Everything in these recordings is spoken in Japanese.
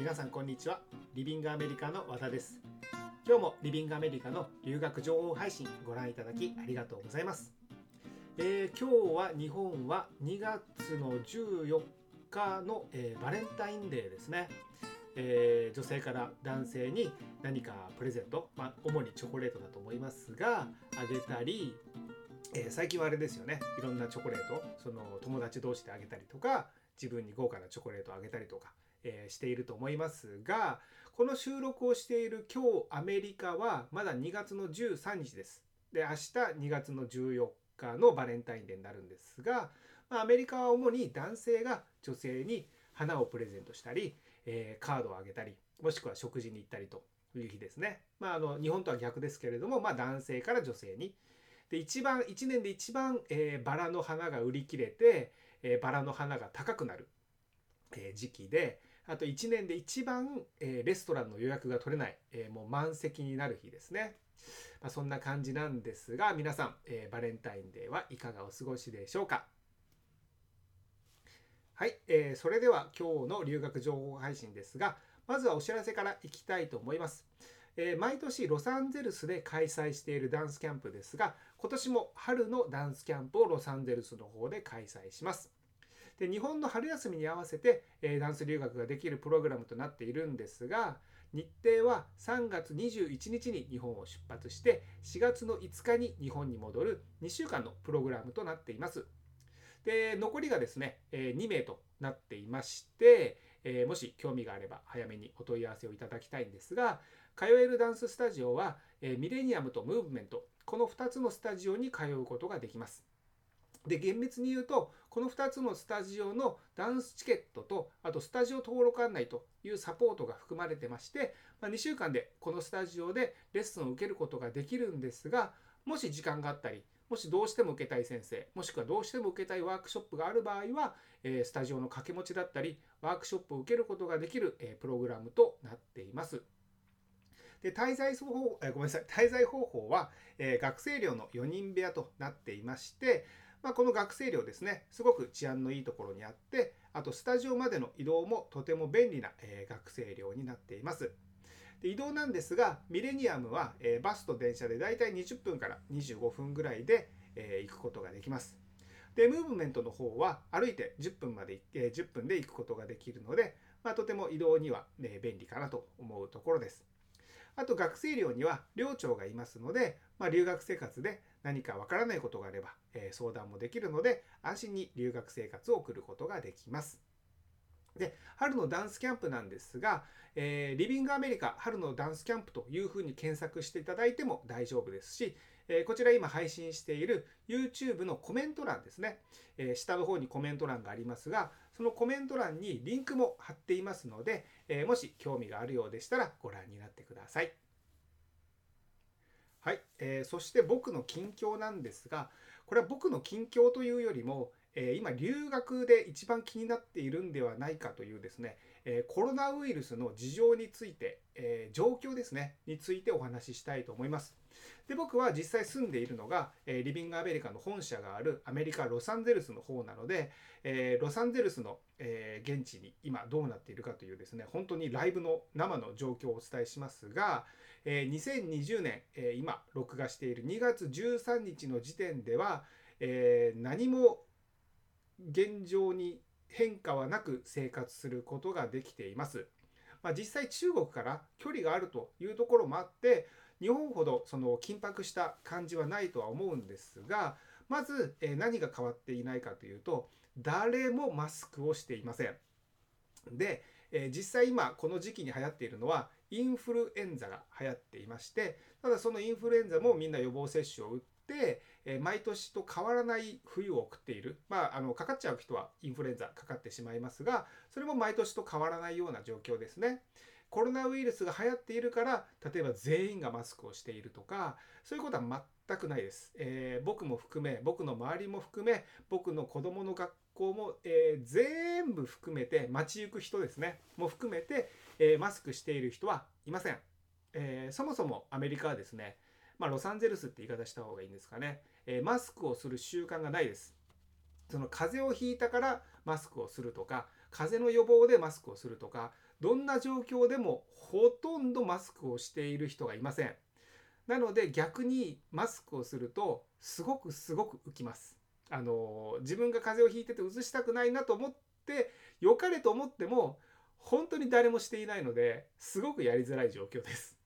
皆さんこんにちは。リビングアメリカの和田です。今日もリビングアメリカの留学情報配信ご覧いただきありがとうございます、えー、今日は日本は2月の14日の、えー、バレンタインデーですね。えー、女性から男性に何かプレゼント、まあ、主にチョコレートだと思いますがあげたり、えー、最近はあれですよね。いろんなチョコレート。その友達同士であげたりとか自分に豪華なチョコレートをあげたりとか、えー、していると思いますがこの収録をしている今日アメリカはまだ2月の13日です。で明日2月の14日のバレンタインデーになるんですが、ま、アメリカは主に男性が女性に花をプレゼントしたり、えー、カードをあげたりもしくは食事に行ったりという日ですね。まあ、あの日本とは逆ですけれども、まあ、男性から女性に。で一番1年で一番、えー、バラの花が売り切れて、えー、バラの花が高くなる、え、時期であと1年で一番、えー、レストランの予約が取れない、えー、もう満席になる日ですね。まあ、そんな感じなんですが皆さん、えー、バレンタインデーはいかがお過ごしでしょうか？はい、えー、それでは今日の留学情報配信ですがまずはお知らせからいきたいと思います。えー、毎年ロサンゼルスで開催しているダンスキャンプですが今年も春のダンスキャンプをロサンゼルスの方で開催します。で日本の春休みに合わせて、え、ダンス留学ができるプログラムとなっているんですが日程は3月21日に日本を出発して4月の5日に日本に戻る2週間のプログラムとなっています。で残りがですね、え2名となっていまして、えもし興味があれば早めにお問い合わせをいただきたいんですが通えるダンススタジオは、えミレニアムとムーブメントこの2つのスタジオに通うことができます。で厳密に言うとこの2つのスタジオのダンスチケットとあとスタジオ登録案内というサポートが含まれてまして、まあ、2週間でこのスタジオでレッスンを受けることができるんですがもし時間があったりもしどうしても受けたい先生もしくはどうしても受けたいワークショップがある場合は、えスタジオの掛け持ちだったりワークショップを受けることができる、えプログラムとなっています。で滞在方法、えごめんなさい滞在方法は、え学生寮の4人部屋となっていまして、まあ、この学生寮ですねすごく治安のいいところにあってあとスタジオまでの移動もとても便利な、え学生寮になっています。で移動なんですがミレニアムは、えバスと電車でだいたい20分から25分ぐらいで、え行くことができます。でムーブメントの方は歩いて10分まで、え10分で行くことができるので、まあ、とても移動には、ね、便利かなと思うところです。あと学生寮には寮長がいますので、まあ、留学生活で何かわからないことがあれば、えー、相談もできるので安心に留学生活を送ることができます。で春のダンスキャンプなんですが、えー、リビングアメリカ春のダンスキャンプというふうに検索していただいても大丈夫ですし、えー、こちら今配信している YouTube のコメント欄ですね、えー、下の方にコメント欄がありますがそのコメント欄にリンクも貼っていますので、えもし興味があるようでしたらご覧になってください。はい、えー、そして僕の近況なんですがこれは僕の近況というよりも、えー、今留学で一番気になっているんではないかというですね、えー、コロナウイルスの事情について、え状況ですねについてお話ししたいと思います。で僕は実際住んでいるのが、えリビングアメリカの本社があるアメリカ・ロサンゼルスの方なので、えロサンゼルスの、え現地に今どうなっているかというですね本当にライブの生の状況をお伝えしますが、え2020年、え今録画している2月13日の時点では、え何も現状に変化はなく生活することができています。まあ、実際中国から距離があるというところもあって日本ほどその緊迫した感じはないとは思うんですがまず何が変わっていないかというと誰もマスクをしていません。で実際今この時期に流行っているのはインフルエンザが流行っていましてただそのインフルエンザもみんな予防接種を打って毎年と変わらない冬を送っているまああのかかっちゃう人はインフルエンザかかってしまいますがそれも毎年と変わらないような状況ですね。コロナウイルスが流行っているから例えば全員がマスクをしているとかそういうことは全くないです、えー、僕も含め僕の周りも含め僕の子供の学校も、えー、全部含めて街行く人ですねも含めて、えー、マスクしている人はいません、えそもそもアメリカはですねまあ、ロサンゼルスって言い方した方がいいんですかね、えマスクをする習慣がないです。その風邪をひいたからマスクをするとか風邪の予防でマスクをするとかどんな状況でもほとんどマスクをしている人がいません。なので逆にマスクをするとすごくすごく浮きます。あの自分が風邪をひいてて移したくないなと思って良かれと思っても本当に誰もしていないのですごくやりづらい状況です。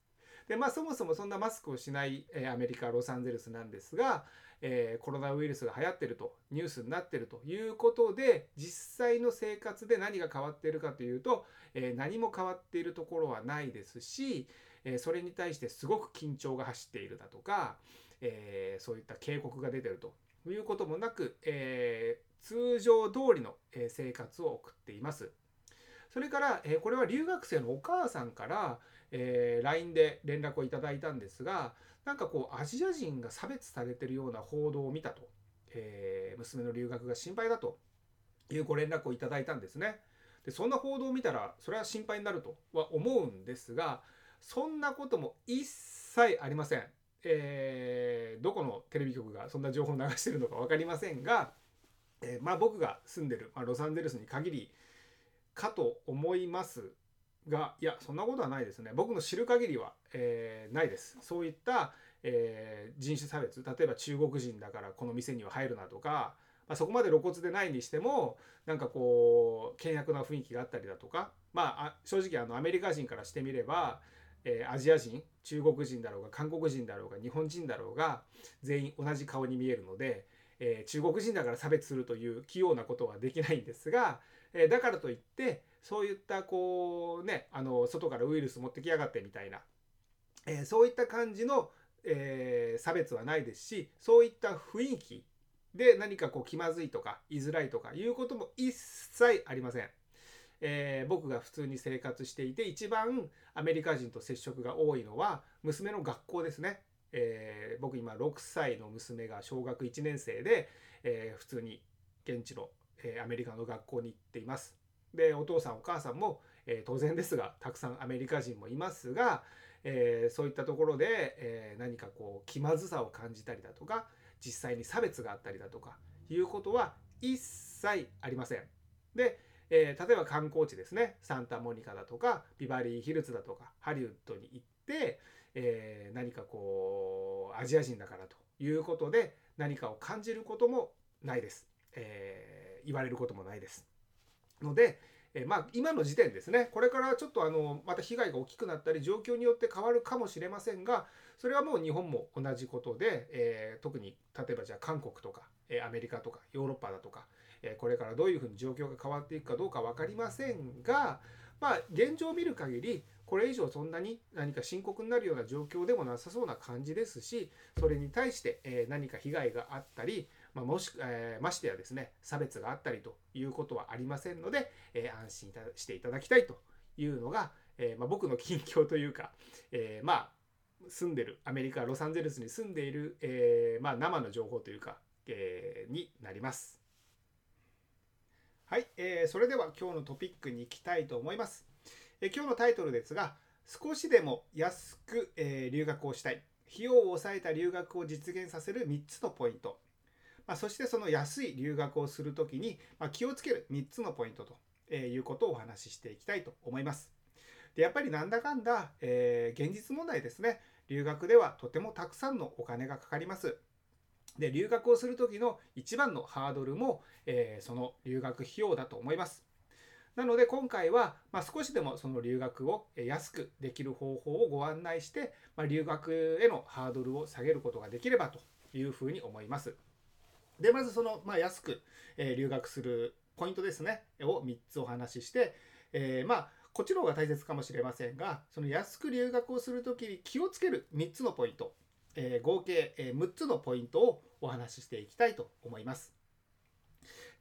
でまあそもそもそんなマスクをしない、えアメリカ・ロサンゼルスなんですが、えー、コロナウイルスが流行ってるとニュースになってるということで実際の生活で何が変わっているかというと、えー、何も変わっているところはないですし、えー、それに対してすごく緊張が走っているだとか、えそういった警告が出てるということもなく、え通常通りの生活を送っています。それから、えこれは留学生のお母さんから、え LINE で連絡をいただいたんですがなんかこうアジア人が差別されてるような報道を見たと、えー、娘の留学が心配だというご連絡をいただいたんですね。でそんな報道を見たらそれは心配になるとは思うんですがそんなことも一切ありません。えー、どこのテレビ局がそんな情報を流してるのか分かりませんが、えー、まあ、僕が住んでる、まあ、ロサンゼルスに限りかと思いますがいやそんなことはないですね。僕の知る限りは、えー、ないです。そういった、えー、人種差別。例えば中国人だからこの店には入るなとか、まあ、そこまで露骨でないにしてもなんかこう険悪な雰囲気があったりだとかまあ正直あのアメリカ人からしてみればえー、アジア人中国人だろうが韓国人だろうが日本人だろうが全員同じ顔に見えるので、え、中国人だから差別するという器用なことはできないんですが、え、だからといってそういったこうねあの外からウイルス持ってきやがってみたいな、えー、そういった感じの、えー、差別はないですしそういった雰囲気で何かこう気まずいとか居づらいとかいうことも一切ありません。えー、僕が普通に生活していて一番アメリカ人と接触が多いのは娘の学校ですね。えー、僕今6歳の娘が小学1年生で、えー、普通に現地の、えアメリカの学校に行っています。でお父さんお母さんも、え当然ですがたくさんアメリカ人もいますが、えそういったところで、え何かこう気まずさを感じたりだとか実際に差別があったりだとかいうことは一切ありません。で、え、例えば観光地ですねサンタモニカだとかビバリーヒルズだとかハリウッドに行って、え、何かこうアジア人だからということで何かを感じることもないです、え、言われることもないです。ので、えまあ、今の時点ですね。これからちょっとあのまた被害が大きくなったり状況によって変わるかもしれませんがそれはもう日本も同じことで、えー、特に例えばじゃあ韓国とか、えアメリカとかヨーロッパだとか、えこれからどういうふうに状況が変わっていくかどうか分かりませんがまあ現状を見る限りこれ以上そんなに何か深刻になるような状況でもなさそうな感じですしそれに対して、何か被害があったりまあ、もし、えー、ましてやですね差別があったりということはありませんので、えー、安心していただきたいというのが、えー、まあ、僕の近況というか、えまあ住んでるアメリカ・ロサンゼルスに住んでいる、えまあ、生の情報というか、えになります。はい、えそれでは今日のトピックに行きたいと思います。え今日のタイトルですが少しでも安く、え留学をしたい費用を抑えた留学を実現させる3つのポイントまあ、そしてその安い留学をするときに、ま気をつける3つのポイントということをお話ししていきたいと思います。でやっぱりなんだかんだ、えー、現実問題ですね。留学ではとてもたくさんのお金がかかります。で留学をする時の一番のハードルも、えー、その留学費用だと思います。なので今回は、まあ、少しでもその留学を安くできる方法をご案内して、まあ、留学へのハードルを下げることができればというふうに思います。でまずその、まあ、安く、えー、留学するポイントですねを3つお話しして、えー、まあこっちの方が大切かもしれませんがその安く留学をする時に気をつける3つのポイント、えー、合計、え6つのポイントをお話ししていきたいと思います。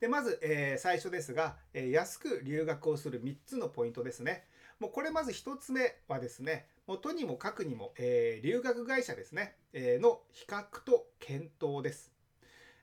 でまず、えー、最初ですが、えー、安く留学をする3つのポイントですね。もうこれまず1つ目はですね、もうとにもかくにも、えー、留学会社ですね、えの比較と検討です。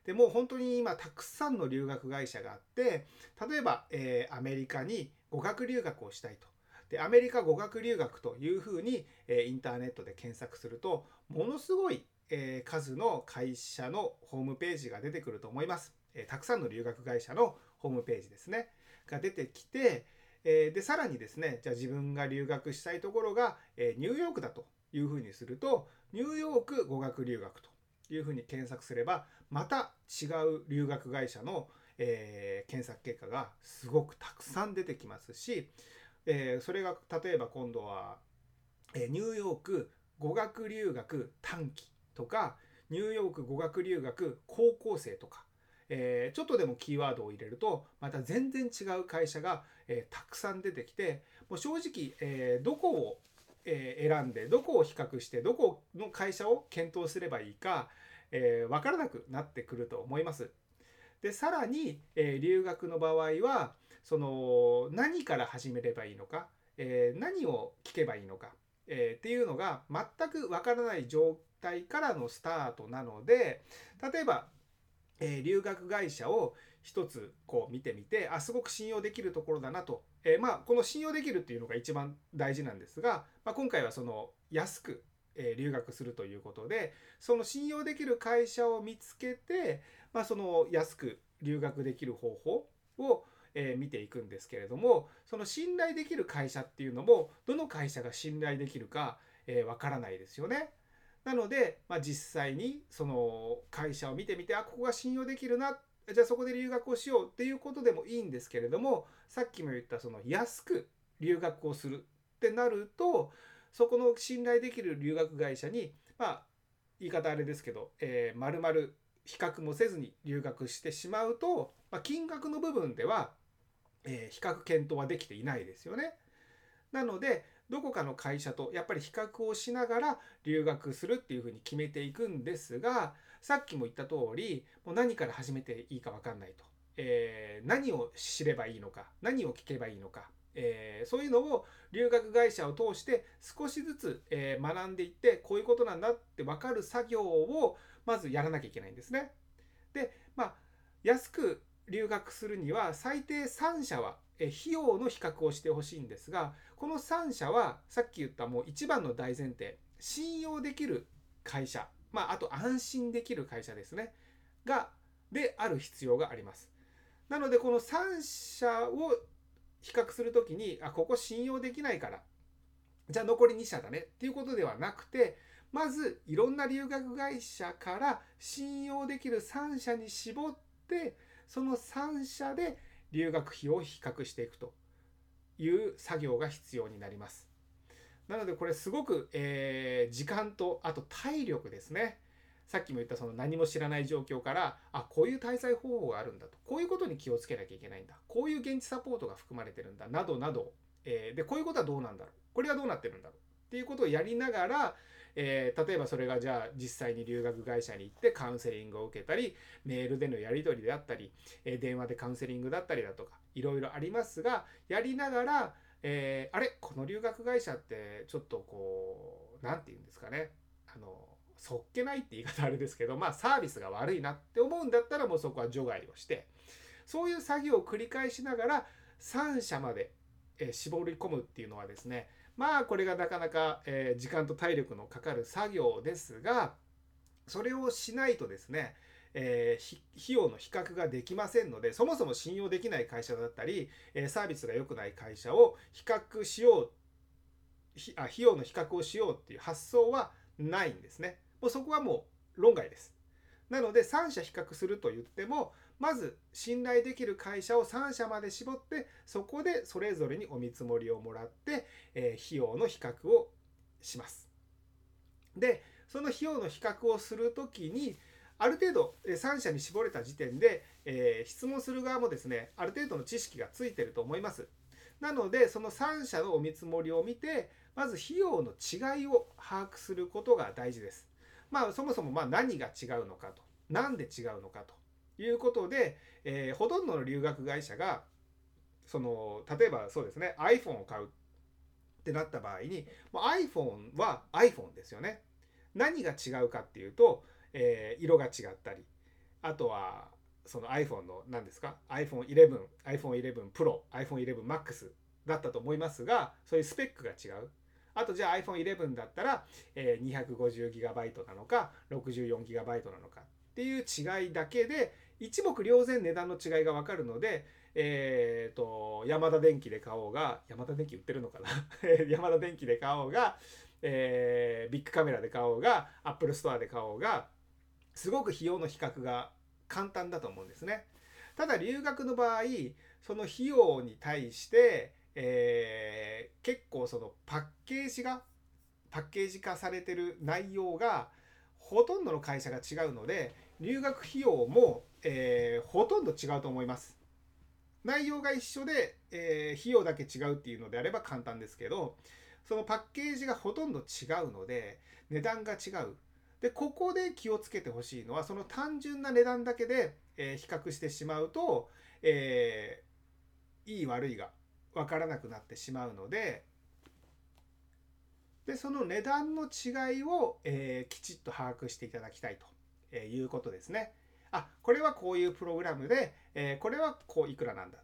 でもう本当に今たくさんの留学会社があって例えば、えー、アメリカに語学留学をしたいと。でアメリカ語学留学というふうに、えー、インターネットで検索するとものすごい、えー、数の会社のホームページが出てくると思います。え、たくさんの留学会社のホームページですねが出てきて、え、でさらにですねじゃあ自分が留学したいところが、え、ニューヨークだというふうにするとニューヨーク語学留学というふうに検索すればまた違う留学会社の、えー、検索結果がすごくたくさん出てきますし、えー、それが例えば今度は、え、ニューヨーク語学留学短期とかニューヨーク語学留学高校生とか、え、ちょっとでもキーワードを入れるとまた全然違う会社が、え、たくさん出てきてもう正直、え、どこを、え選んでどこを比較してどこの会社を検討すればいいか、え分からなくなってくると思います。でさらに、え留学の場合はその何から始めればいいのか、え何を聞けばいいのか、えっていうのが全くわからない状態からのスタートなので例えば、え留学会社を一つこう見てみてあすごく信用できるところだなと、えまあこの信用できるっていうのが一番大事なんですが、まあ、今回はその安くえ留学するということでその信用できる会社を見つけて、まあ、その安く留学できる方法を、え見ていくんですけれどもその信頼できる会社っていうのもどの会社が信頼できるかわ、えー、からないですよね。なので、まあ、実際にその会社を見てみてあここが信用できるなじゃあそこで留学をしようっていうことでもいいんですけれどもさっきも言ったその安く留学をするってなるとそこの信頼できる留学会社にまあ言い方あれですけど、えー、丸々比較もせずに留学してしまうと、まあ、金額の部分では、えー、比較検討はできていないですよね。なのでどこかの会社とやっぱり比較をしながら留学するっていうふうに決めていくんですがさっきも言った通りもう何から始めていいか分かんないと、えー、何を知ればいいのか何を聞けばいいのかえー、そういうのを留学会社を通して少しずつ、えー、学んでいってこういうことなんだって分かる作業をまずやらなきゃいけないんですね。でまあ安く留学するには最低3社は、えー、費用の比較をしてほしいんですがこの3社はさっき言ったもう一番の大前提信用できる会社まああと安心できる会社ですねがである必要があります。なのでこの3社を比較する時にあここ信用できないからじゃあ残り2社だねっていうことではなくてまずいろんな留学会社から信用できる3社に絞ってその3社で留学費を比較していくという作業が必要になります。なのでこれすごく、えー、時間とあと体力ですね。さっきも言ったその何も知らない状況からあこういう滞在方法があるんだと。こういうことに気をつけなきゃいけないんだ。こういう現地サポートが含まれてるんだ。などなど、えー、でこういうことはどうなんだろう。これはどうなってるんだろう。っていうことをやりながら、えー、例えばそれがじゃあ実際に留学会社に行ってカウンセリングを受けたりメールでのやり取りであったり、えー、電話でカウンセリングだったりだとかいろいろありますがやりながら、えー、あれ？この留学会社ってちょっとこう何て言うんですかね。あのそっけないって言い方あれですけど、まあサービスが悪いなって思うんだったらもうそこは除外をして、そういう作業を繰り返しながら3社まで絞り込むっていうのはですね、まあこれがなかなか時間と体力のかかる作業ですが、それをしないとですね、えー、費用の比較ができませんのでそもそも信用できない会社だったり、えサービスが良くない会社を比較しようあ費用の比較をしようっていう発想はないんですね。もうそこはもう論外です。なので3社比較すると言ってもまず信頼できる会社を3社まで絞ってそこでそれぞれにお見積もりをもらって、えー、費用の比較をします。でその費用の比較をする時にある程度3社に絞れた時点で、えー、質問する側もですねある程度の知識がついてると思います。なのでその3社のお見積もりを見てまず費用の違いを把握することが大事です。まあ、そもそもま何が違うのかと何で違うのかということで、えー、ほとんどの留学会社がその例えばそうですね iPhone を買うってなった場合に iPhone は iPhone ですよね。何が違うかっていうと、えー、色が違ったりあとはその iPhone の何ですか？iPhone11、iPhone11 Pro、iPhone11 Max だったと思いますがそういうスペックが違う。あとじゃあ iPhone11 だったら、え、250GB なのか 64GB なのかっていう違いだけで一目瞭然値段の違いが分かるので、えーと、ヤマダ電機で買おうがヤマダ電機売ってるのかな？ヤマダ電機で買おうが、え、ビックカメラで買おうが Apple Store で買おうがすごく費用の比較が簡単だと思うんですね。ただ留学の場合その費用に対して、えー、結構そのパッケージがパッケージ化されてる内容がほとんどの会社が違うので留学費用も、えー、ほとんど違うと思います。内容が一緒で、えー、費用だけ違うっていうのであれば簡単ですけどそのパッケージがほとんど違うので値段が違う。でここで気をつけてほしいのはその単純な値段だけで、えー、比較してしまうと、えー、いい悪いが分からなくなってしまうのででその値段の違いを、えー、きちっと把握していただきたいということですね。あこれはこういうプログラムで、えー、これはこういくらなんだ。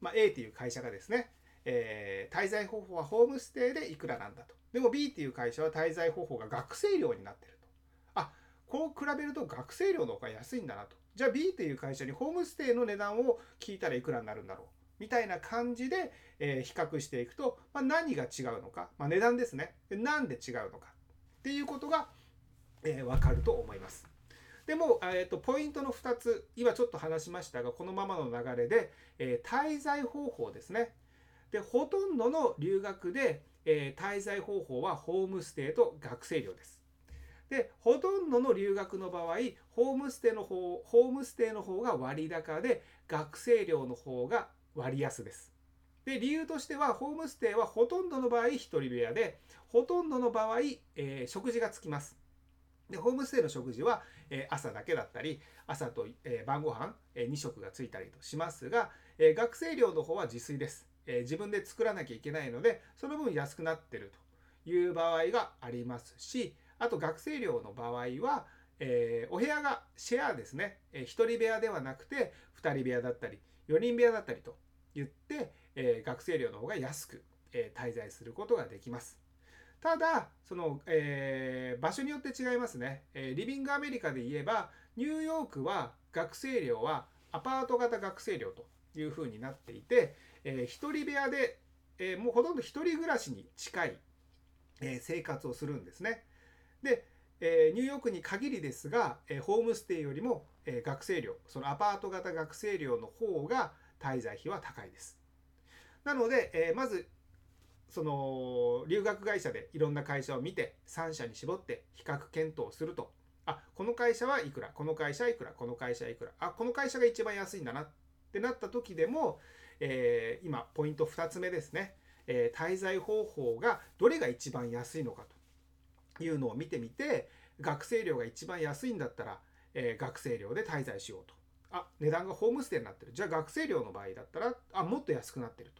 まあ、A っていう会社がですね、えー、滞在方法はホームステイでいくらなんだと。でも B っていう会社は滞在方法が学生料になってると。あこう比べると学生料の方が安いんだなと。じゃあ B っていう会社にホームステイの値段を聞いたらいくらになるんだろう。みたいな感じで、え、比較していくと、ま、何が違うのか、ま、値段ですねで。なんで違うのかっていうことが、えー、分かると思います。でも、えーと、ポイントの2つ今ちょっと話しましたがこのままの流れで、えー、滞在方法ですね。でほとんどの留学で、えー、滞在方法はホームステイと学生寮です。でほとんどの留学の場合ホームステイの方ホームステイの方が割高で学生寮の方が割安です。で理由としてはホームステイはほとんどの場合1人部屋でほとんどの場合、えー、食事がつきます。でホームステイの食事は、えー、朝だけだったり朝と、えー、晩ご飯、え、2食がついたりとしますが、え学生寮の方は自炊です、え自分で作らなきゃいけないのでその分安くなってるという場合がありますしあと学生寮の場合は、えお部屋がシェアですね、え1人部屋ではなくて2人部屋だったり4人部屋だったりと言って、え学生寮の方が安く、え滞在することができます。ただその、え、場所によって違いますね、え、リビングアメリカで言えばニューヨークは学生寮はアパート型学生寮というふうになっていて、えー、一人部屋で、えもうほとんど一人暮らしに近い、え生活をするんですね。で、えニューヨークに限りですが、えホームステイよりも、え学生寮そのアパート型学生寮の方が滞在費は高いです。なので、えまずその留学会社でいろんな会社を見て3社に絞って比較検討すると。あこの会社はいくらこの会社はいくらこの会社はいくらあこの会社が一番安いんだなってなった時でも、えー、今ポイント2つ目ですね、えー、滞在方法がどれが一番安いのかと。いうのを見てみて学生料が一番安いんだったら、えー、学生料で滞在しようとあ値段がホームステイになってるじゃあ学生料の場合だったらあもっと安くなってる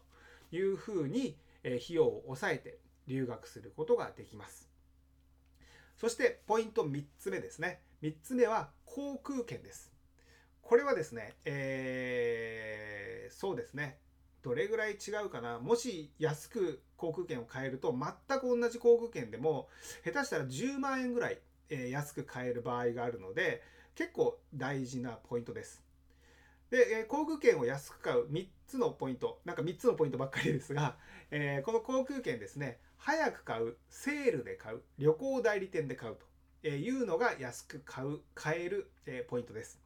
というふうに費用を抑えて留学することができます。そしてポイント3つ目ですね。3つ目は航空券です。これはですね、えー、そうですね。どれぐらい違うかな？もし安く航空券を買えると全く同じ航空券でも下手したら10万円ぐらい安く買える場合があるので結構大事なポイントです。で、航空券を安く買う3つのポイント、なんか3つのポイントばっかりですが、えー、この航空券ですね、早く買う、セールで買う、旅行代理店で買うというのが安く買う、買える、えポイントです。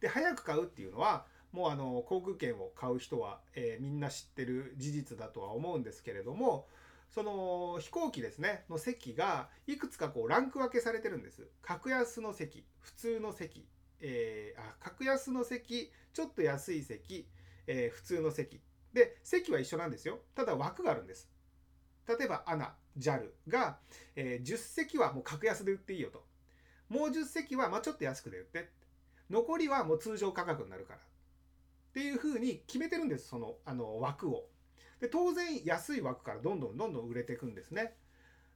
で、早く買うっていうのは、もうあの航空券を買う人は、えー、みんな知ってる事実だとは思うんですけれども、その飛行機ですねの席がいくつかこうランク分けされてるんです。格安の席、普通の席、えー、あ格安の席、ちょっと安い席、えー、普通の席。で、席は一緒なんですよ。ただ枠があるんです。例えば、アナ、JAL が、え、10席はもう格安で売っていいよと。もう10席はまちょっと安くで売って。残りはもう通常価格になるから。っていうふうに決めてるんです、そのあの枠を。で当然安い枠からどんどんどんどん売れていくんですね。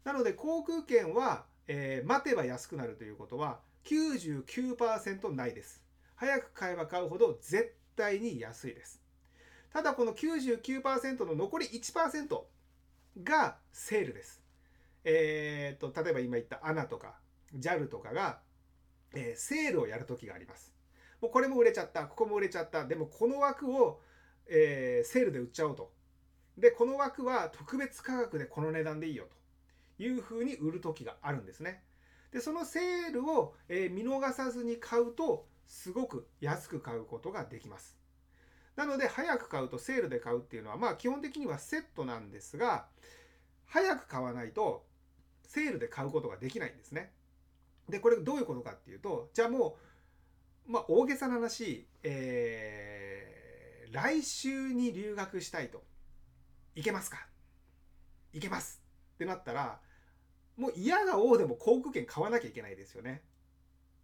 なので航空券は、えー、待てば安くなるということは99%ないです。早く買えば買うほど絶対に安いです。ただこの99%の残り1%がセールです。えー、と例えば今言った ANA とか JAL とかが、えー、セールをやるときがあります。もうこれも売れちゃったここも売れちゃった。でもこの枠を、えー、セールで売っちゃおうと。でこの枠は特別価格でこの値段でいいよと。いうふうに売る時があるんですね。でそのセールを、えー、見逃さずに買うとすごく安く買うことができます。なので早く買うとセールで買うっていうのはまあ基本的にはセットなんですが早く買わないとセールで買うことができないんですね。でこれどういうことかっていうとじゃあもう、まあ、大げさな話、えー、来週に留学したいと行けますか？行けますってなったらもう嫌が王でも航空券買わなきゃいけないですよね。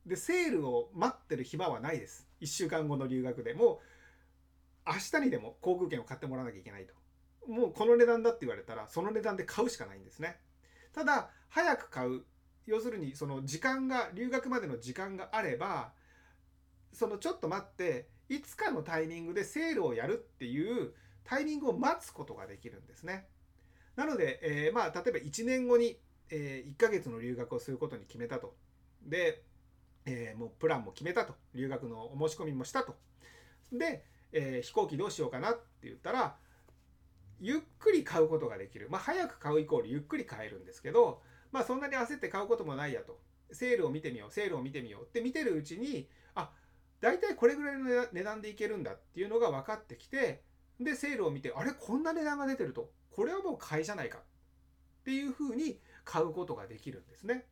でセールを待ってる暇はないです。1週間後の留学でもう明日にでも航空券を買ってもらわなきゃいけないと。もうこの値段だって言われたらその値段で買うしかないんですね。ただ早く買う要するにその時間が留学までの時間があればそのちょっと待っていつかのタイミングでセールをやるっていうタイミングを待つことができるんですね。なので、えー、まあ例えば1年後に、えー、1ヶ月の留学をすることに決めたと。で、えー、もうプランも決めたと。留学のお申し込みもしたと。で、え飛行機どうしようかなって言ったらゆっくり買うことができる。まあ、早く買うイコールゆっくり買えるんですけど、まあ、そんなに焦って買うこともないやと。セールを見てみよう、セールを見てみようって見てるうちに、大体これぐらいの値段でいけるんだっていうのが分かってきて、で、セールを見て、あれこんな値段が出てると。これはもう買いじゃないか。っていうふうに買うことができるんですね。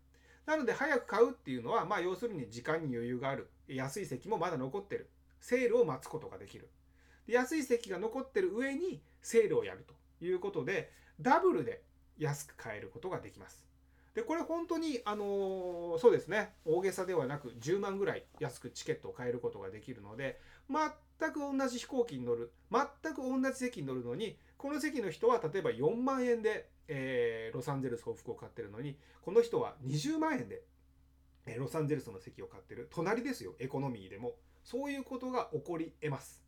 なので、早く買うっていうのは、まあ、要するに時間に余裕がある。安い席もまだ残ってる。セールを待つことができる。で安い席が残ってる上にセールをやるということでダブルで安く買えることができます。でこれ本当にあのー、そうですね。大げさではなく10万ぐらい安くチケットを買えることができるので全く同じ飛行機に乗る全く同じ席に乗るのにこの席の人は例えば4万円で、えー、ロサンゼルス往復を買ってるのにこの人は20万円で、えー、ロサンゼルスの席を買ってる。隣ですよエコノミーでも。そういうことが起こり得ます。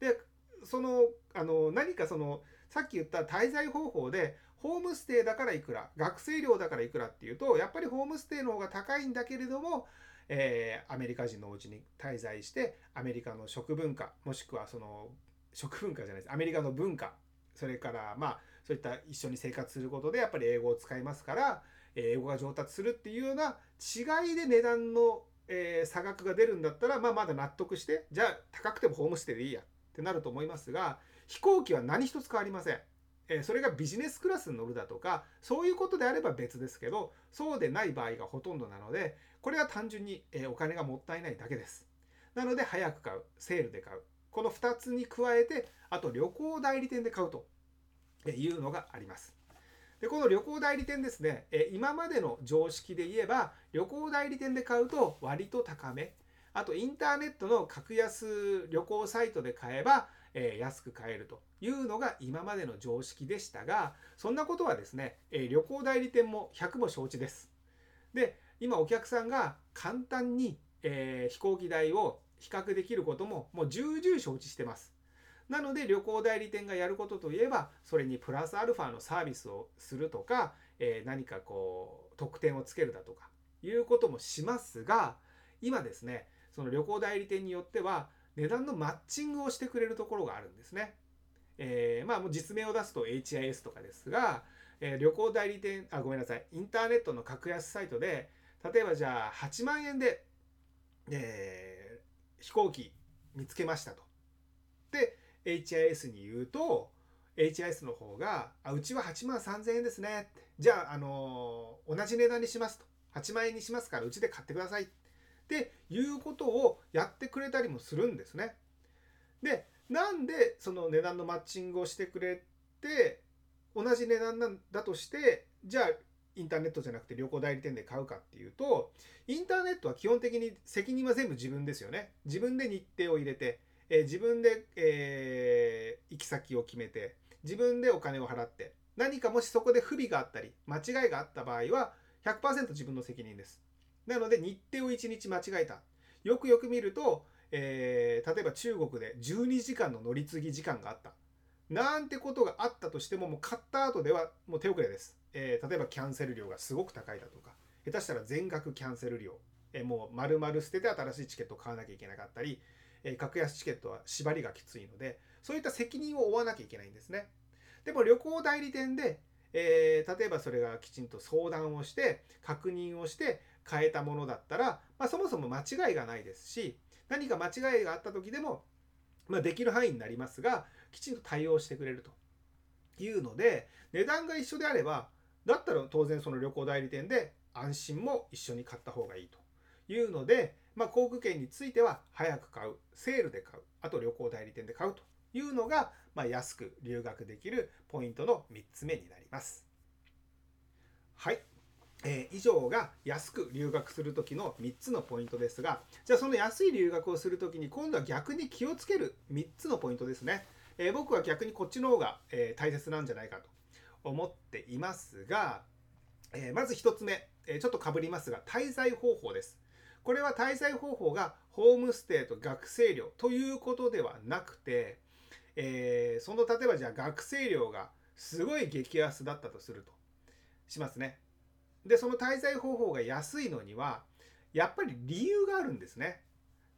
でそのあの何かそのさっき言った滞在方法でホームステイだからいくら学生寮だからいくらっていうとやっぱりホームステイの方が高いんだけれども、えー、アメリカ人のお家に滞在してアメリカの食文化もしくはその食文化じゃないですアメリカの文化それからまあそういった一緒に生活することでやっぱり英語を使いますから英語が上達するっていうような違いで値段の、えー、差額が出るんだったら、まあ、まだ納得してじゃあ高くてもホームステイでいいやってなると思いますが飛行機は何一つ変わりません。えそれがビジネスクラスに乗るだとかそういうことであれば別ですけどそうでない場合がほとんどなのでこれは単純に、えお金がもったいないだけです。なので早く買うセールで買うこの2つに加えてあと旅行代理店で買うというのがあります。でこの旅行代理店ですね、え今までの常識で言えば旅行代理店で買うと割と高めあとインターネットの格安旅行サイトで買えば、え、安く買えるというのが今までの常識でしたがそんなことはですね、え、旅行代理店も100も承知です。で今お客さんが簡単に、え、飛行機代を比較できることももう重々承知してます。なので旅行代理店がやることといえばそれにプラスアルファのサービスをするとか、え、何かこう特典をつけるだとかいうこともしますが今ですねその旅行代理店によっては値段のマッチングをしてくれるところがあるんですね。えー、まあもう実名を出すと HIS とかですが、えー、旅行代理店あごめんなさいインターネットの格安サイトで例えばじゃあ8万円で、えー、飛行機見つけましたと。で HIS に言うと HIS の方が「あうちは8万3000円ですね」じゃあ、あのー、同じ値段にしますと8万円にしますからうちで買ってくださいっていうことをやってくれたりもするんですね。でなんでその値段のマッチングをしてくれて同じ値段なんだとしてじゃあインターネットじゃなくて旅行代理店で買うかっていうとインターネットは基本的に責任は全部自分ですよね。自分で日程を入れて、えー、自分で、えー、行き先を決めて自分でお金を払って何かもしそこで不備があったり間違いがあった場合は100%自分の責任です。なので日程を1日間違えた。よくよく見ると、えー、例えば中国で12時間の乗り継ぎ時間があった。なんてことがあったとしても、もう買った後ではもう手遅れです。えー、例えばキャンセル料がすごく高いだとか、下手したら全額キャンセル料えもう丸々捨てて新しいチケットを買わなきゃいけなかったり、え格安チケットは縛りがきついのでそういった責任を負わなきゃいけないんですね。でも旅行代理店で、えー、例えばそれがきちんと相談をして確認をして変えたものだったら、まあ、そもそも間違いがないですし何か間違いがあった時でも、まあ、できる範囲になりますがきちんと対応してくれるというので値段が一緒であればだったら当然その旅行代理店で安心も一緒に買った方がいいというので、まあ、航空券については早く買うセールで買うあと旅行代理店で買うというのが、まあ、安く留学できるポイントの3つ目になります。はい、えー、以上が安く留学する時の3つのポイントですがじゃあその安い留学をする時に今度は逆に気をつける3つのポイントですね、えー、僕は逆にこっちの方が、えー、大切なんじゃないかと思っていますが、えまず1つ目、えちょっとかぶりますが滞在方法ですこれは滞在方法がホームステイと学生寮ということではなくて、え、その例えばじゃあ学生寮がすごい激安だったとするとしますね。でその滞在方法が安いのにはやっぱり理由があるんですね。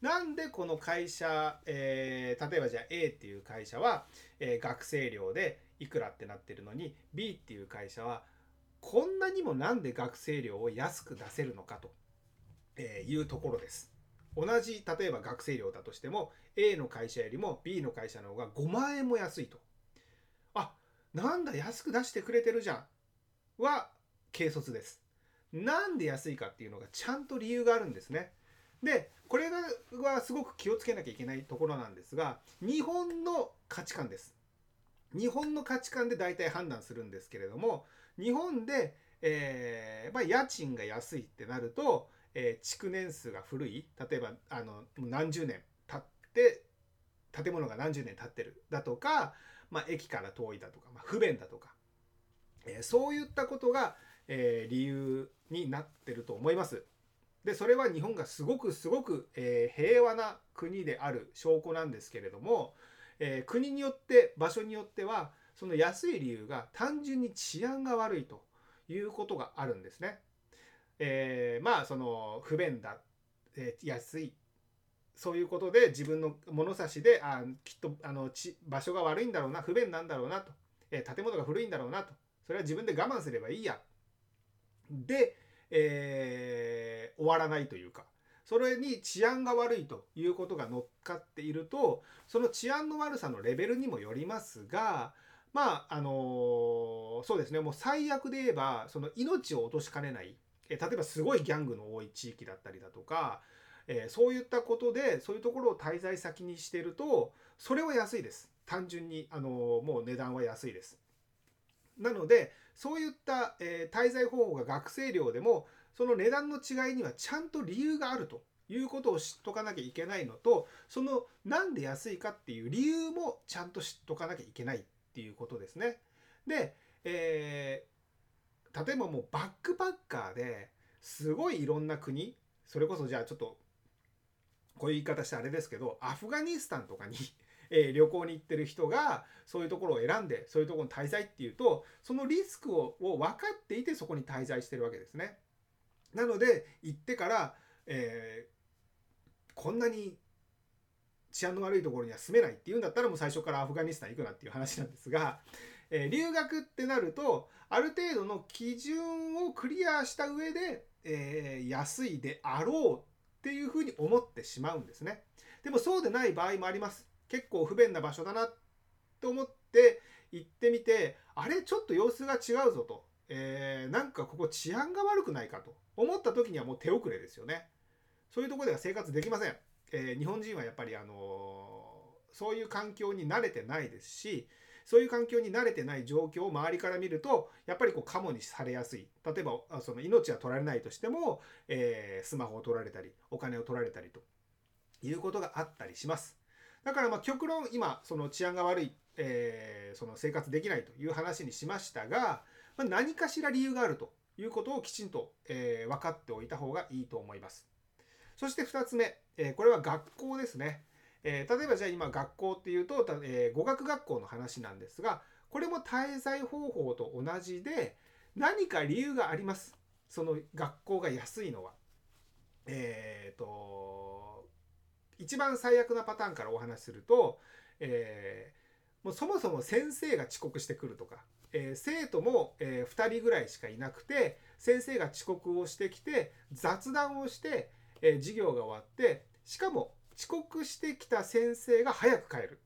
なんでこの会社、えー、例えばじゃあ A っていう会社は、えー、学生寮でいくらってなってるのに B っていう会社はこんなにもなんで学生寮を安く出せるのかというところです。同じ例えば学生寮だとしても A の会社よりも B の会社の方が5万円も安いと。あなんだ安く出してくれてるじゃんは軽率です。なんで安いかっていうのがちゃんと理由があるんですね。でこれがはすごく気をつけなきゃいけないところなんですが日本の価値観です。日本の価値観で大体判断するんですけれども日本で、えーまあ、家賃が安いってなるとえー、築年数が古い例えばあの何十年経って建物が何十年経ってるだとか、まあ、駅から遠いだとか、まあ、不便だとか、えー、そういったことが、えー、理由になってると思います。でそれは日本がすごくすごく、えー、平和な国である証拠なんですけれども、えー、国によって場所によってはその安い理由が単純に治安が悪いということがあるんですね。えー、まあその不便だ、えー、安いそういうことで自分の物差しであきっとあのち場所が悪いんだろうな不便なんだろうなと、えー、建物が古いんだろうなとそれは自分で我慢すればいいやで、えー、終わらないというかそれに治安が悪いということが乗っかっているとその治安の悪さのレベルにもよりますがまああの、そうですねもう最悪で言えばその命を落としかねないえ例えばすごいギャングの多い地域だったりだとか、え、そういったことでそういうところを滞在先にしてるとそれは安いです。単純にあのもう値段は安いです。なのでそういった、え、滞在方法が学生寮でもその値段の違いにはちゃんと理由があるということを知っとかなきゃいけないのとそのなんで安いかっていう理由もちゃんと知っとかなきゃいけないっていうことですね。で、え例えばもうバックパッカーですごいいろんな国それこそじゃあちょっとこういう言い方してあれですけどアフガニスタンとかにえ旅行に行ってる人がそういうところを選んでそういうところに滞在っていうとそのリスクをを分かっていてそこに滞在してるわけですね。なので行ってから、えー、こんなに治安の悪いところには住めないっていうんだったらもう最初からアフガニスタン行くなっていう話なんですが、えー、留学ってなるとある程度の基準をクリアした上で、えー、安いであろうっていうふうに思ってしまうんですね。でもそうでない場合もあります。結構不便な場所だなと思って行ってみてあれちょっと様子が違うぞと、えー、なんかここ治安が悪くないかと思った時にはもう手遅れですよね。そういうとこでは生活できません。えー、日本人はやっぱりあのー、そういう環境に慣れてないですし、そういう環境に慣れてない状況を周りから見るとやっぱりこうカモにされやすい例えばその命は取られないとしても、えー、スマホを取られたりお金を取られたりということがあったりしますだからまあ極論今その治安が悪い、えー、その生活できないという話にしましたが、まあ、何かしら理由があるということをきちんと、えー、分かっておいた方がいいと思います。そして2つ目、えー、これは学校ですね。えー、例えばじゃあ今学校っていうと、えー、語学学校の話なんですがこれも滞在方法と同じで何か理由があります。その学校が安いのは。えっ、と一番最悪なパターンからお話しすると、えー、もうそもそも先生が遅刻してくるとか、えー、生徒も、えー、2人ぐらいしかいなくて先生が遅刻をしてきて雑談をして、え授業が終わってしかも遅刻してきた先生が早く帰る。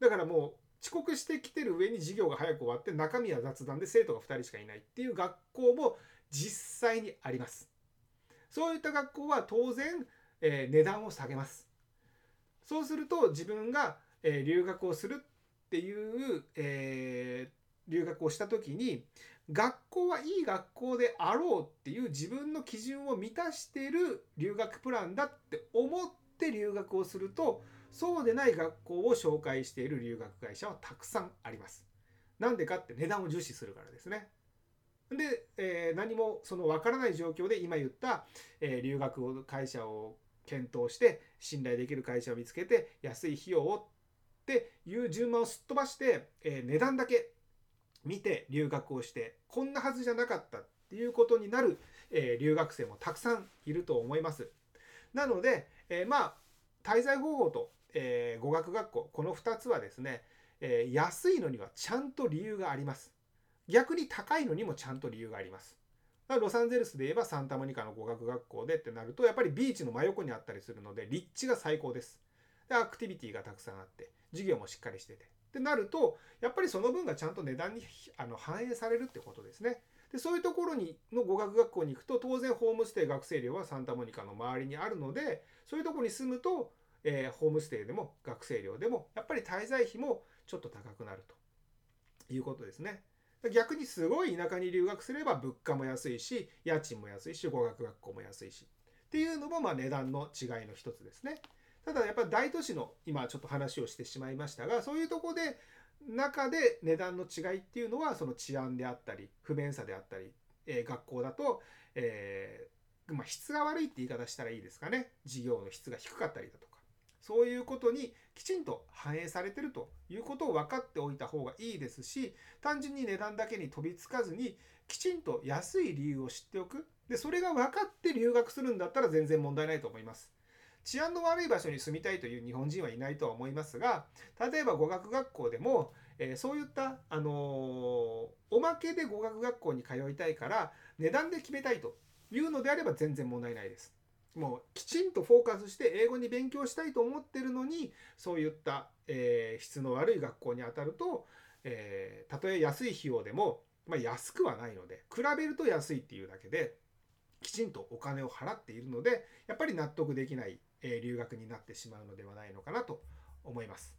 だからもう遅刻してきてる上に授業が早く終わって中身は雑談で生徒が2人しかいないっていう学校も実際にあります。そういった学校は当然、え値段を下げます。そうすると自分が、え留学をするっていう、えー、留学をした時に学校はいい学校であろうっていう自分の基準を満たしてる留学プランだって思って留学をするとそうでない学校を紹介している留学会社はたくさんあります。なんでかって値段を重視するからですね。で、えー、何もその分からない状況で今言った、えー、留学会社を検討して信頼できる会社を見つけて安い費用をっていう順番をすっ飛ばして、えー、値段だけ見て留学をしてこんなはずじゃなかったっていうことになる、え留学生もたくさんいると思います。なので、えまあ滞在方法とえー、語学学校この2つはですね、えー、安いのにはちゃんと理由があります逆に高いのにもちゃんと理由がありますロサンゼルスで言えばサンタモニカの語学学校でってなるとやっぱりビーチの真横にあったりするので立地が最高です。でアクティビティがたくさんあって授業もしっかりしてて。ってなるとやっぱりその分がちゃんと値段にあの反映されるってことですね。でそういうところにの語学学校に行くと当然ホームステイ学生寮はサンタモニカの周りにあるのでそういうところに住むとえー、ホームステイでも学生寮でもやっぱり滞在費もちょっと高くなるということですね。逆にすごい田舎に留学すれば物価も安いし家賃も安いし語学学校も安いし。っていうのもまあ値段の違いの一つですね。ただやっぱ大都市の今ちょっと話をしてしまいましたがそういうとこで中で値段の違いっていうのはその治安であったり不便さであったり、えー、学校だと、えーまあ、質が悪いって言い方したらいいですかね。授業の質が低かったりだとそういうことにきちんと反映されてるということを分かっておいた方がいいですし単純に値段だけに飛びつかずにきちんと安い理由を知っておく。でそれが分かって留学するんだったら全然問題ないと思います。治安の悪い場所に住みたいという日本人はいないとは思いますが例えば語学学校でも、えー、そういった、あのー、おまけで語学学校に通いたいから値段で決めたいというのであれば全然問題ないです。もうきちんとフォーカスして英語に勉強したいと思ってるのにそういった、えー、質の悪い学校に当たると、えー、たとえ安い費用でも、まあ、安くはないので比べると安いっていうだけできちんとお金を払っているのでやっぱり納得できない、えー、留学になってしまうのではないのかなと思います。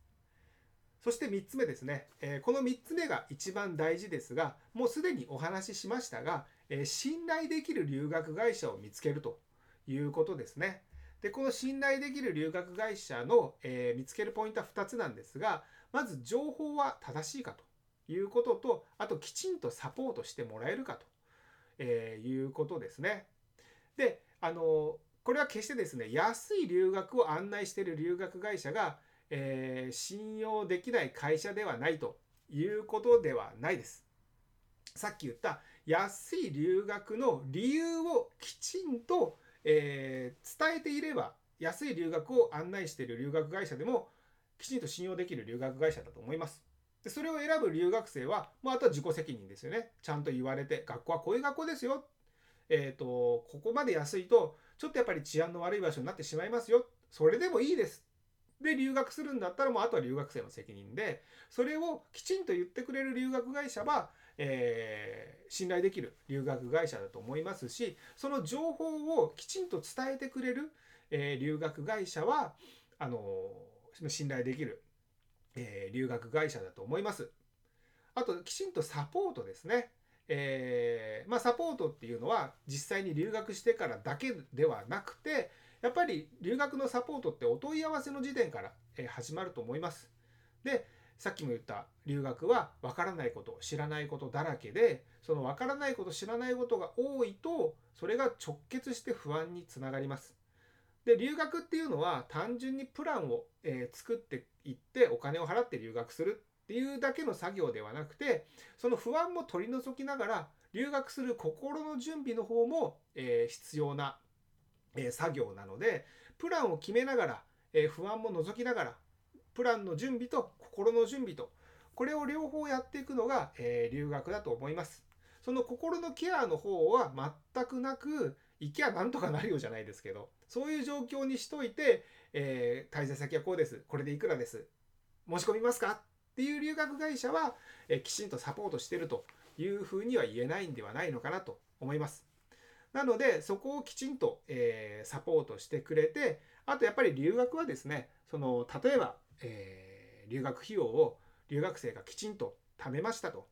そして3つ目ですね、えー、この3つ目が一番大事ですがもうすでにお話ししましたが、えー、信頼できる留学会社を見つけるということですね。でこの信頼できる留学会社の、えー、見つけるポイントは2つなんですがまず情報は正しいかということとあときちんとサポートしてもらえるかと、えー、いうことですね。であのこれは決してですね安い留学を案内している留学会社が、えー、信用できない会社ではないということではないです。さっき言った安い留学の理由をきちんとえー、伝えていれば安い留学を案内している留学会社でもきちんと信用できる留学会社だと思います。でそれを選ぶ留学生は、まあ、あとは自己責任ですよね。ちゃんと言われて、学校はこういう学校ですよ。えっ、ー、と、ここまで安いと、ちょっとやっぱり治安の悪い場所になってしまいますよ。それでもいいです。で、留学するんだったら、もうあとは留学生の責任で、それをきちんと言ってくれる留学会社は、えー、信頼できる留学会社だと思いますしその情報をきちんと伝えてくれる、えー、留学会社はあの信頼できる、えー、留学会社だと思います。あときちんとサポートですね。えー、まあ、サポートっていうのは実際に留学してからだけではなくてやっぱり留学のサポートってお問い合わせの時点から始まると思います。でさっきも言った留学は分からないこと知らないことだらけでその分からないこと知らないことが多いとそれが直結して不安につながります。で留学っていうのは単純にプランを、えー、作っていってお金を払って留学するっていうだけの作業ではなくてその不安も取り除きながら留学する心の準備の方も、えー、必要な、え作業なのでプランを決めながら、え不安も除きながらプランの準備と心の準備とこれを両方やっていくのが、え留学だと思います。その心のケアの方は全くなく行きゃなんとかなるようじゃないですけどそういう状況にしといて、えー、滞在先はこうですこれでいくらです申し込みますか？っていう留学会社は、えー、きちんとサポートしてるというふうには言えないんではないのかなと思います。なのでそこをきちんと、えー、サポートしてくれてあとやっぱり留学はですねその例えば、えー、留学費用を留学生がきちんと貯めましたと。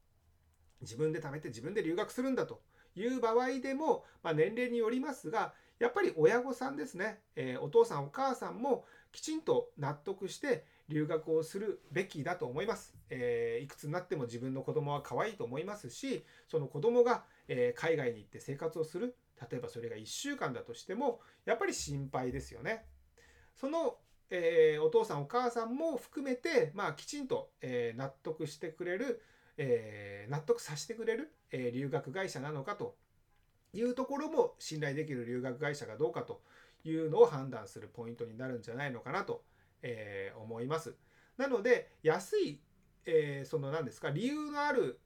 自分で貯めて自分で留学するんだという場合でも、まあ、年齢によりますがやっぱり親御さんですね、えー、お父さんお母さんもきちんと納得して留学をするべきだと思います、えー、いくつになっても自分の子供は可愛いと思いますしその子供が、え、海外に行って生活をする。例えばそれが1週間だとしてもやっぱり心配ですよね。そのえー、お父さんお母さんも含めて、まあ、きちんと、えー、納得してくれる、えー、納得させてくれる、え留学会社なのかというところも信頼できる留学会社かどうかというのを判断するポイントになるんじゃないのかなと、え思います。なので安い、えその何ですか理由のある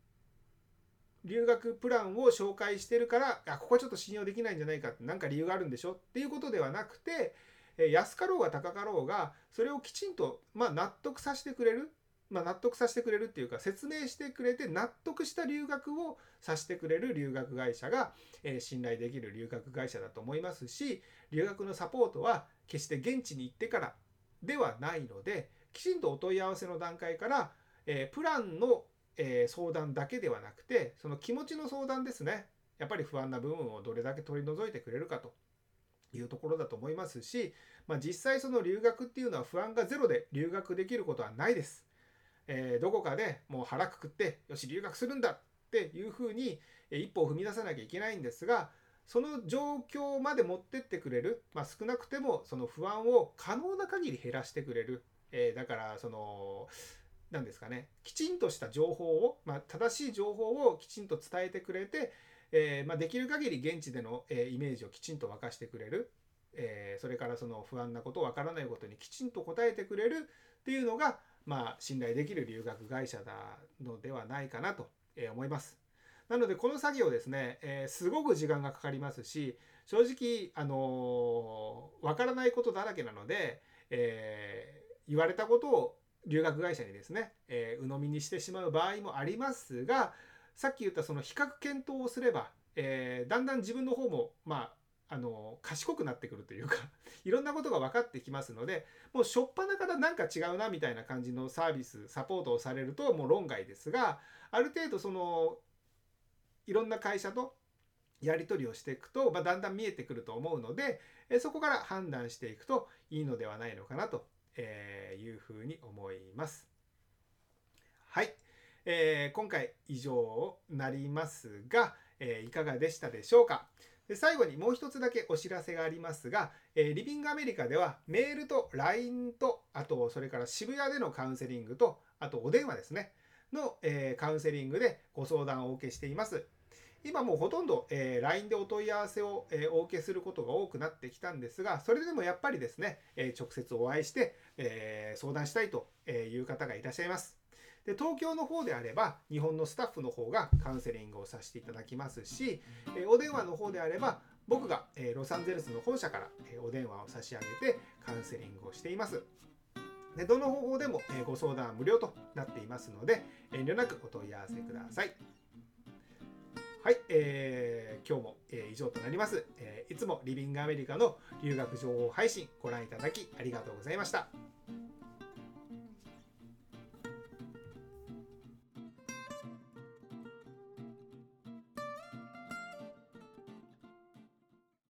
留学プランを紹介してるからあここはちょっと信用できないんじゃないかって何か理由があるんでしょっていうことではなくて安かろうが高かろうがそれをきちんと、まあ、納得させてくれる、まあ、納得させてくれるっていうか説明してくれて納得した留学をさせてくれる留学会社が、え、信頼できる留学会社だと思いますし留学のサポートは決して現地に行ってからではないのできちんとお問い合わせの段階から、え、プランの、え、相談だけではなくてその気持ちの相談ですね。やっぱり不安な部分をどれだけ取り除いてくれるかと。いうところだと思いますし、まあ、実際その留学っていうのは不安がゼロで留学できることはないです。えー、どこかでもう腹くくってよし留学するんだっていうふうに一歩を踏み出さなきゃいけないんですがその状況まで持ってってくれる、まあ、少なくてもその不安を可能な限り減らしてくれる、えー、だからその何ですかねきちんとした情報を、まあ、正しい情報をきちんと伝えてくれてえー、まあ、できる限り現地での、えイメージをきちんと沸かしてくれる、えそれからその不安なことわからないことにきちんと答えてくれるっていうのが、まあ、信頼できる留学会社なのではないかなと思います。なのでこの作業ですね、えー、すごく時間がかかりますし正直あのー、からないことだらけなので、えー、言われたことを留学会社にですね、え鵜呑みにしてしまう場合もありますがさっき言ったその比較検討をすれば、えー、だんだん自分の方もまああの賢くなってくるというか いろんなことが分かってきますのでもう初っ端からなんか違うなみたいな感じのサービスサポートをされるともう論外ですがある程度そのいろんな会社とやり取りをしていくと、まあ、だんだん見えてくると思うのでそこから判断していくといいのではないのかなというふうに思います。はい。えー、今回以上なりますが、えー、いかがでしたでしょうか？で最後にもう一つだけお知らせがありますが、えー、リビングアメリカではメールと LINE とあとそれから渋谷でのカウンセリングとあとお電話ですねの、えー、カウンセリングでご相談をお受けしています。今もうほとんど、えー、LINE でお問い合わせを、えー、お受けすることが多くなってきたんですがそれでもやっぱりですね、え直接お会いして、え相談したいという方がいらっしゃいます。で東京の方であれば日本のスタッフの方がカウンセリングをさせていただきますし、えお電話の方であれば僕が、えロサンゼルスの本社から、えお電話を差し上げてカウンセリングをしています。でどの方法でも、えご相談は無料となっていますので遠慮なくお問い合わせください。はい、えー、今日も、えー、以上となります、えー、いつもリビングアメリカの留学情報配信ご覧いただきありがとうございました。